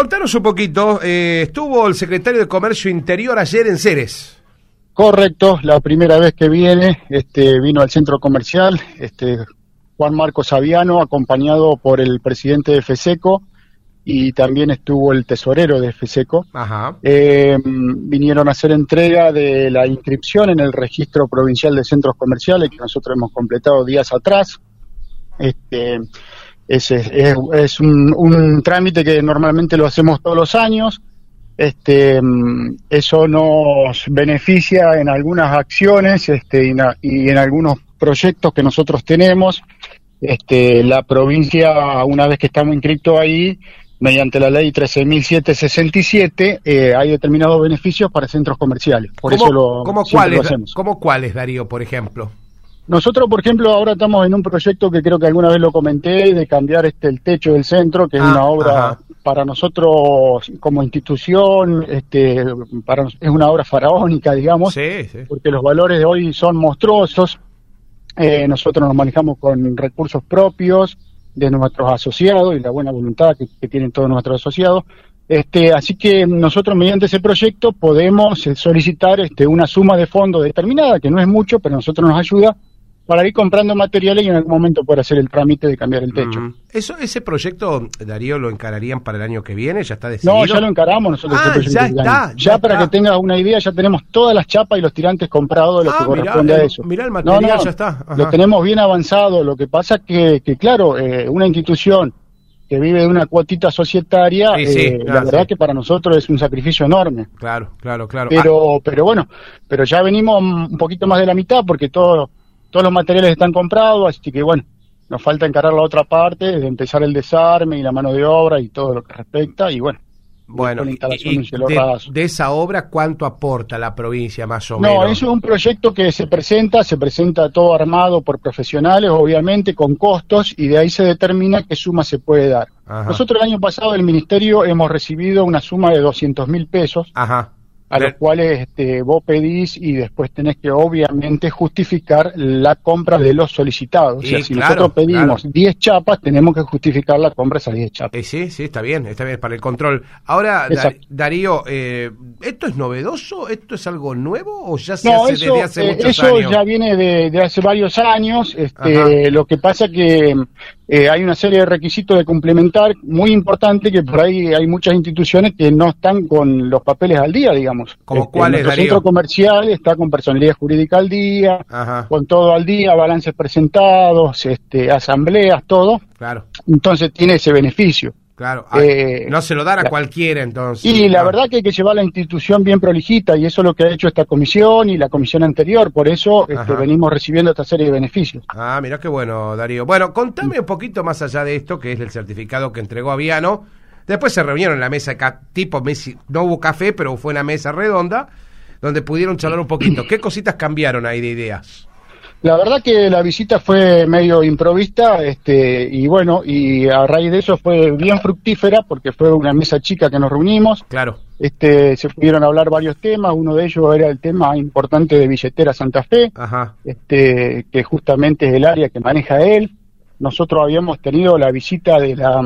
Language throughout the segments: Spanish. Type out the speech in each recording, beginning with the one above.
contanos un poquito, eh, estuvo el secretario de Comercio Interior ayer en Ceres. Correcto, la primera vez que viene, este, vino al centro comercial, este, Juan Marcos Saviano, acompañado por el presidente de FESECO y también estuvo el tesorero de FESECO. Ajá. Eh, vinieron a hacer entrega de la inscripción en el registro provincial de centros comerciales que nosotros hemos completado días atrás. Este, es, es- es un, un trámite que normalmente lo hacemos todos los años. Este, mm, eso nos beneficia en algunas acciones este, y, na- y en algunos proyectos que nosotros tenemos. Este, la provincia, una vez que estamos inscritos ahí, mediante la ley 13.767, eh, hay determinados beneficios para centros comerciales. Por ¿Cómo, eso lo, cómo lo cuáles, hacemos. ¿Cómo cuáles, Darío, por ejemplo? Nosotros, por ejemplo, ahora estamos en un proyecto que creo que alguna vez lo comenté, de cambiar este el techo del centro, que es Ah, una obra ajá. para nosotros como institución, este, para, es una obra faraónica, digamos, Sí, sí. porque los valores de hoy son monstruosos. Eh, nosotros nos manejamos con recursos propios de nuestros asociados y la buena voluntad que, que tienen todos nuestros asociados. Este, así que nosotros mediante ese proyecto podemos eh, solicitar este, una suma de fondos determinada, que no es mucho, pero a nosotros nos ayuda para ir comprando materiales y en algún momento poder hacer el trámite de cambiar el techo. Mm. Eso, ese proyecto, Darío, lo encararían para el año que viene, ya está decidido. No, ya lo encaramos nosotros. Ah, ya está, año. ya Ya, para está. que tengas una idea, ya tenemos todas las chapas y los tirantes comprados, lo Ah, que corresponde a eso. mirá el material, ya está, ajá. Lo tenemos bien avanzado. Lo que pasa que, que claro, eh, una institución que vive de una cuotita societaria, Sí, sí, eh, ah, la verdad sí. que para nosotros es un sacrificio enorme. Claro, claro, claro. Pero, pero bueno, pero ya venimos un poquito más de la mitad porque todo, todos los materiales están comprados, así que bueno, nos falta encarar la otra parte, de empezar el desarme y la mano de obra y todo lo que respecta, y bueno. Bueno, y- y de de, esa obra, ¿cuánto aporta la provincia más o No, menos? eso es un proyecto que se presenta, se presenta todo armado por profesionales, obviamente, con costos, y de ahí se determina qué suma se puede dar. Ajá. Nosotros el año pasado del Ministerio hemos recibido una suma de 200 mil pesos, Ajá. A los cuales este, vos pedís y después tenés que obviamente justificar la compra de los solicitados. O sea, si claro, nosotros pedimos claro. 10 chapas, tenemos que justificar la compra de esas 10 chapas. Eh, sí, sí, está bien, está bien, para el control. Ahora, Exacto. Darío, eh, ¿esto es novedoso? ¿Esto es algo nuevo o ya se No, hace eso, desde hace eh, muchos eso años? ya viene de, de hace varios años. Ajá. Este, lo que pasa que eh, hay una serie de requisitos de complementar muy importante que por ahí hay muchas instituciones que no están con los papeles al día, digamos. ¿Como Este, cuáles, Darío? centro comercial está con personalidad jurídica al día, Ajá, con todo al día, balances presentados, este, asambleas, todo. claro, Entonces tiene ese beneficio. Claro. Ah, Eh, no se lo dan a la- cualquiera entonces. Y la verdad que hay que llevar la institución bien prolijita y eso es lo que ha hecho esta comisión y la comisión anterior. Por eso este, venimos recibiendo esta serie de beneficios. Ah, mira qué bueno, Darío. Bueno, contame un poquito más allá de esto, que es el certificado que entregó Aviano. Después se reunieron en la mesa, tipo, no hubo café, pero fue una mesa redonda, donde pudieron charlar un poquito. ¿Qué cositas cambiaron ahí de ideas? La verdad que la visita fue medio improvista, este, y bueno, y a raíz de eso fue bien fructífera porque fue una mesa chica que nos reunimos. Claro. Este, se pudieron hablar varios temas, uno de ellos era el tema importante de Billetera Santa Fe, Ajá. este, que justamente es el área que maneja él. Nosotros habíamos tenido la visita de la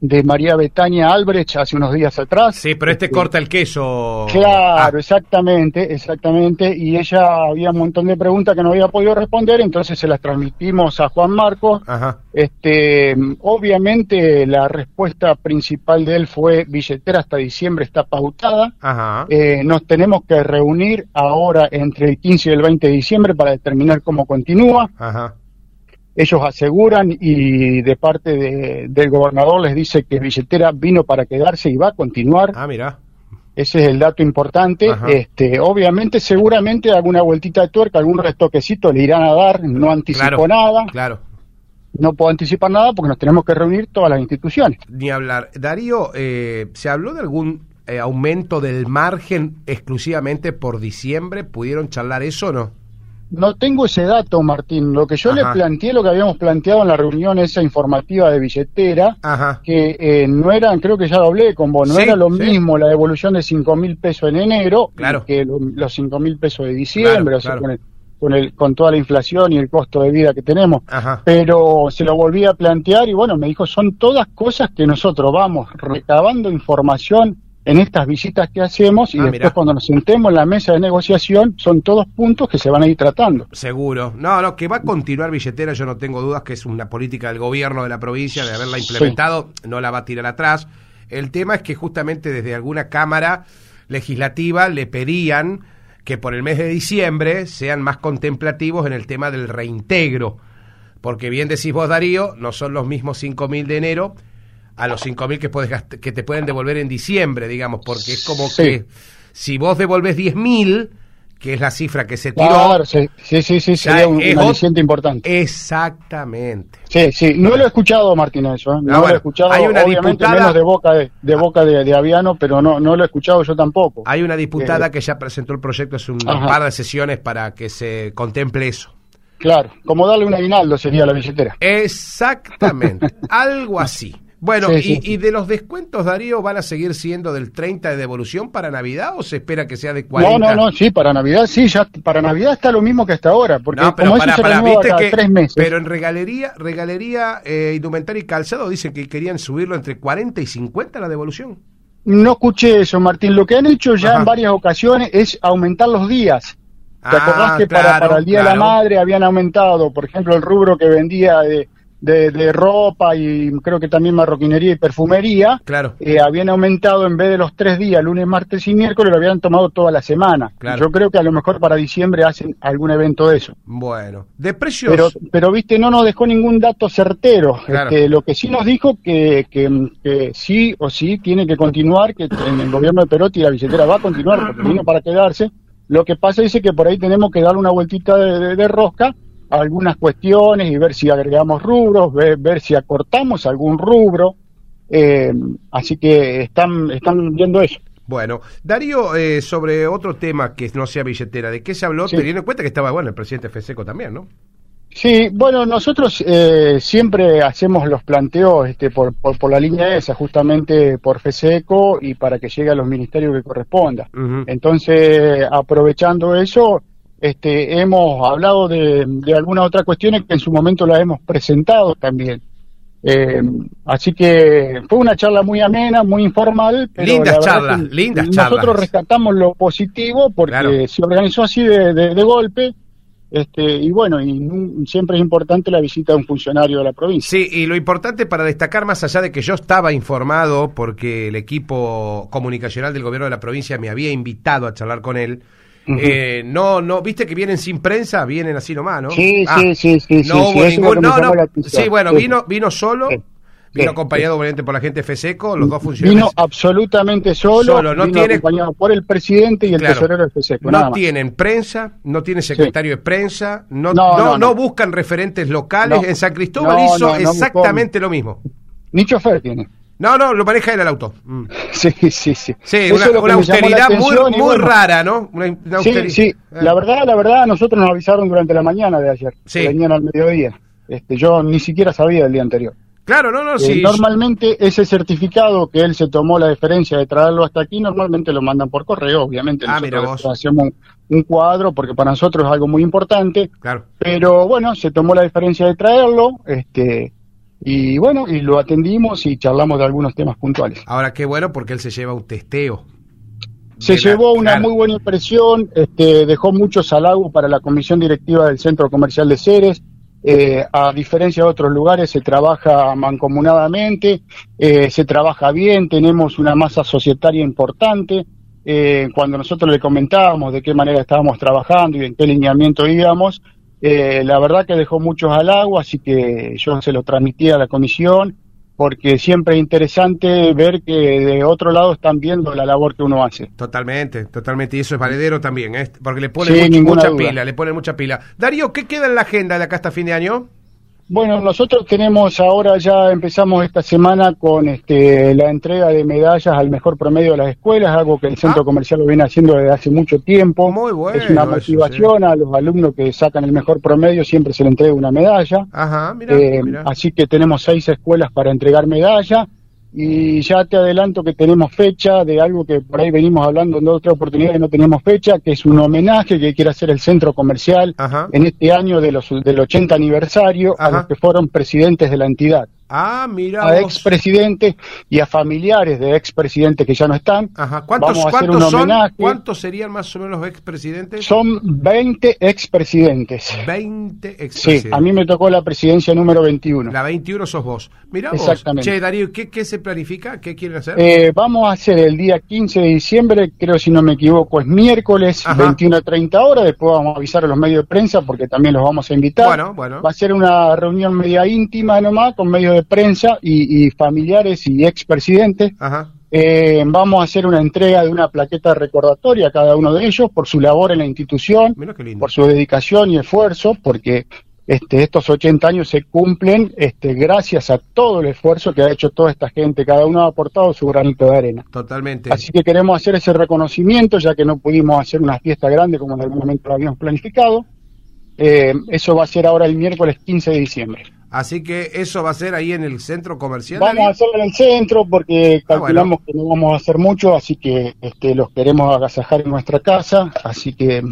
de María Betania Albrecht hace unos días atrás. Sí, pero este Este, corta el queso. Claro, Ah, exactamente, exactamente. Y ella había un montón de preguntas que no había podido responder, entonces se las transmitimos a Juan Marcos. ajá. Este, obviamente la respuesta principal de él fue billetera hasta diciembre está pautada. Ajá. Eh, nos tenemos que reunir ahora entre el 15 y el 20 de diciembre para determinar cómo continúa. Ajá. Ellos aseguran y de parte de- del gobernador les dice que billetera vino para quedarse y va a continuar. Ah, mira. Ese es el dato importante. Ajá. Este, obviamente, seguramente alguna vueltita de tuerca, algún restoquecito le irán a dar. No anticipo Claro. nada. Claro. No puedo anticipar nada porque nos tenemos que reunir todas las instituciones. Ni hablar. Darío, eh, ¿se habló de algún eh, aumento del margen exclusivamente por diciembre? ¿Pudieron charlar eso o no? No tengo ese dato, Martín. Lo que yo Ajá. le planteé, lo que habíamos planteado en la reunión esa informativa de billetera, Ajá. que eh, no eran, creo que ya lo hablé con vos, no Sí, era lo sí. mismo la devolución de cinco mil pesos en enero Claro. que lo- los cinco mil pesos de diciembre. Claro, o sea, claro. pone- con, el, con toda la inflación y el costo de vida que tenemos. Ajá. Pero se lo volví a plantear y bueno, me dijo, son todas cosas que nosotros vamos recabando información en estas visitas que hacemos y Ah, después mirá. cuando nos sentemos en la mesa de negociación son todos puntos que se van a ir tratando. Seguro. No, no, que va a continuar billetera, yo no tengo dudas que es una política del gobierno de la provincia de haberla implementado, no la va a tirar atrás. El tema es que justamente desde alguna cámara legislativa le pedían que por el mes de diciembre sean más contemplativos en el tema del reintegro. Porque bien decís vos, Darío, no son los mismos 5.000 de enero a los 5.000 que, puedes que te pueden devolver en diciembre, digamos, porque es como Sí. que si vos devolves 10.000, que es la cifra que se tiró, Claro, sí, sí, sí, sí, sería un, es un aliciente importante. Exactamente. Sí, sí, no lo he escuchado, Martínez, eso, ¿eh? no, Ah, lo bueno, he escuchado, hay una obviamente diputada- menos de boca de, de boca de, de Aviano, pero no, no lo he escuchado yo tampoco. Hay una diputada Eh, que ya presentó el proyecto hace un Ajá. par de sesiones para que se contemple eso. Claro, como darle un aguinaldo sería la billetera. Exactamente. Algo así. Bueno, Sí, y, sí. y de los descuentos, Darío, van a seguir siendo del 30 de devolución para Navidad o se espera que sea de 40? No, no, no, sí, para Navidad, sí, ya para Navidad está lo mismo que hasta ahora, porque No, pero como pará, eso se viste cada que- tres meses. Pero en regalería, regalería, eh, indumentaria y calzado dicen que querían subirlo entre 40 y 50 la devolución. No escuché eso, Martín. Lo que han hecho ya Ajá. en varias ocasiones es aumentar los días. ¿Te Ah, acordás que para, claro, para el Día de la Madre habían aumentado, por ejemplo, el rubro que vendía de, de- de ropa y creo que también marroquinería y perfumería? Claro. eh, habían aumentado en vez de los tres días, lunes, martes y miércoles, lo habían tomado toda la semana. Claro. Yo creo que a lo mejor para diciembre hacen algún evento de eso. Bueno, de precios. Pero, pero viste, no nos dejó ningún dato certero. Claro. Este, lo que sí nos dijo que, que, que sí o sí tiene que continuar, que en el gobierno de Perotti la billetera va a continuar porque vino para quedarse. Lo que pasa dice que por ahí tenemos que darle una vueltita de, de- de rosca algunas cuestiones y ver si agregamos rubros, ver, ver si acortamos algún rubro. Eh, así que están, están viendo eso. Bueno, Darío, eh, sobre otro tema que no sea billetera, ¿de qué se habló? Sí. Teniendo en cuenta que estaba, bueno, el presidente Feseco también, ¿no? Sí, bueno, nosotros eh, siempre hacemos los planteos este, por, por, por la línea esa, justamente por FESECO y para que llegue a los ministerios que corresponda. Entonces, aprovechando eso, este, hemos hablado de, de algunas otras cuestiones que en su momento las hemos presentado también. Eh, así que fue una charla muy amena, muy informal. Pero Lindas charlas, lindas Nosotros charlas. rescatamos lo positivo porque Claro. se organizó así de, de- de golpe. Este, y bueno, y siempre es importante la visita de un funcionario de la provincia. Sí, y lo importante para destacar, más allá de que yo estaba informado, porque el equipo comunicacional del gobierno de la provincia me había invitado a charlar con él, Eh, no, no, viste que vienen sin prensa, vienen así nomás, ¿no? Sí, Ah, sí, sí, sí, sí, No sí, hubo lo ningún, no, no, sí, bueno, Sí. vino, vino solo, Sí. vino Sí. acompañado obviamente por la gente de FESECO, los dos funcionarios. Vino absolutamente solo, Solo, no vino tiene- acompañado por el presidente y el Claro. tesorero de FESECO, nada No más. tienen prensa, no tienen secretario de prensa, no, No, no, no, no no. buscan referentes locales. No. En San Cristóbal No, hizo no, no exactamente lo mismo. Ni chofer tiene. No, no, lo maneja él el auto. Mm. Sí, sí, sí. Sí, Eso una, una austeridad muy, muy bueno, rara, ¿no? Una, una Sí, sí. Eh. La verdad, la verdad, nosotros nos avisaron durante la mañana de ayer. Sí. Venían al mediodía. Este, yo ni siquiera sabía del día anterior. Claro, no, no, Eh, sí. normalmente ese certificado que él se tomó la deferencia de traerlo hasta aquí, normalmente lo mandan por correo, obviamente. Ah, mira vos. hacemos un, un cuadro porque para nosotros es algo muy importante. Claro. Pero bueno, se tomó la diferencia de traerlo, este, y bueno, y lo atendimos y charlamos de algunos temas puntuales. Ahora qué bueno porque él se lleva un testeo. Se la- llevó una claro. muy buena impresión, este, dejó muchos halagos para la comisión directiva del Centro Comercial de Ceres. Eh, a diferencia de otros lugares, se trabaja mancomunadamente, eh, se trabaja bien, tenemos una masa societaria importante. Eh, cuando nosotros le comentábamos de qué manera estábamos trabajando y en qué lineamiento íbamos, eh, la verdad que dejó muchos halagos, así que yo se lo transmití a la comisión porque siempre es interesante ver que de otro lado están viendo la labor que uno hace. Totalmente, totalmente. Y eso es valedero también, ¿eh? Porque le pone Sí, mucha pila, le pone mucha pila. Darío, ¿qué queda en la agenda de acá hasta fin de año? Bueno, nosotros tenemos ahora ya empezamos esta semana con este, la entrega de medallas al mejor promedio de las escuelas, algo que el centro Ah. comercial lo viene haciendo desde hace mucho tiempo. Muy bueno es una eso, motivación a los alumnos que sacan el mejor promedio, siempre se le entrega una medalla. Ajá, mira, Eh, así que tenemos seis escuelas para entregar medalla. Y ya te adelanto que tenemos fecha de algo que por ahí venimos hablando en otra oportunidad y no teníamos fecha, que es un homenaje que quiere hacer el centro comercial Ajá. en este año de los, del 80 aniversario a los que fueron presidentes de la entidad, Ah, mira a expresidentes y a familiares de expresidentes que ya no están. Ajá. ¿Cuántos, Vamos a hacer cuántos un son? homenaje. ¿Cuántos serían más o menos los expresidentes? Son 20 expresidentes. 20 Sí, expresidentes. a mí me tocó la presidencia número 21. La 21 sos vos. Mirá vos. Exactamente. Che, Darío, ¿qué, qué se planifica? ¿Qué quieren hacer? Eh, vamos a hacer el día 15 de diciembre, creo si no me equivoco, es miércoles, Ajá. 21 a 30 horas. Después vamos a avisar a los medios de prensa porque también los vamos a invitar. Bueno, bueno. Va a ser una reunión media íntima nomás con medios de prensa y, y familiares y expresidentes. Eh, vamos a hacer una entrega de una plaqueta recordatoria a cada uno de ellos por su labor en la institución, por su dedicación y esfuerzo, porque este, estos 80 años se cumplen este, gracias a todo el esfuerzo que ha hecho toda esta gente. Cada uno ha aportado su granito de arena. Totalmente. Así que queremos hacer ese reconocimiento, ya que no pudimos hacer una fiesta grande como en algún momento lo habíamos planificado. Eh, eso va a ser ahora el miércoles 15 de diciembre. Así que eso va a ser ahí en el centro comercial. Vamos Darío? a hacerlo en el centro porque Ah, calculamos que no vamos a hacer mucho, así que este, los queremos agasajar en nuestra casa, así que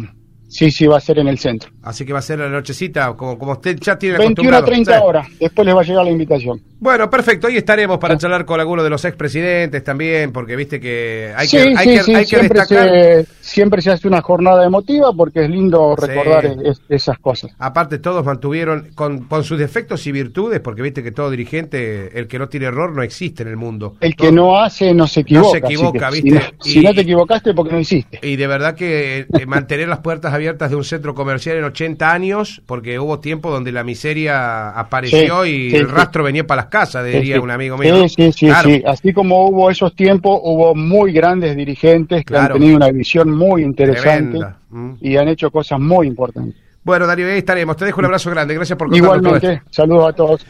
sí, sí va a ser en el centro. Así que va a ser la nochecita, como, como usted ya tiene 21 a acostumbrado. 30 Sí. horas, después les va a llegar la invitación. Bueno, perfecto. Ahí estaremos para charlar con algunos de los expresidentes también, porque viste que hay sí, que, hay sí, que, sí, hay que siempre, destacar. se, siempre se hace una jornada emotiva porque es lindo recordar es- esas cosas. Aparte, todos mantuvieron, con, con sus defectos y virtudes, porque viste que todo dirigente, el que no tiene error, no existe en el mundo. El que no hace no se equivoca. así equivoca, que si ¿viste? no- Si, no te equivocaste porque no hiciste. Y de verdad que eh, mantener las puertas abiertas de un centro comercial en 80 años, porque hubo tiempo donde la miseria apareció y el rastro venía para las casas, diría Sí, un amigo mío. Sí, sí, Claro. sí. Así como hubo esos tiempos, hubo muy grandes dirigentes que Claro. han tenido una visión muy interesante. Mm. y han hecho cosas muy importantes. Bueno, Darío, ahí estaremos. Te dejo un abrazo grande. Gracias por contarnos todo esto. Igualmente, saludos a todos.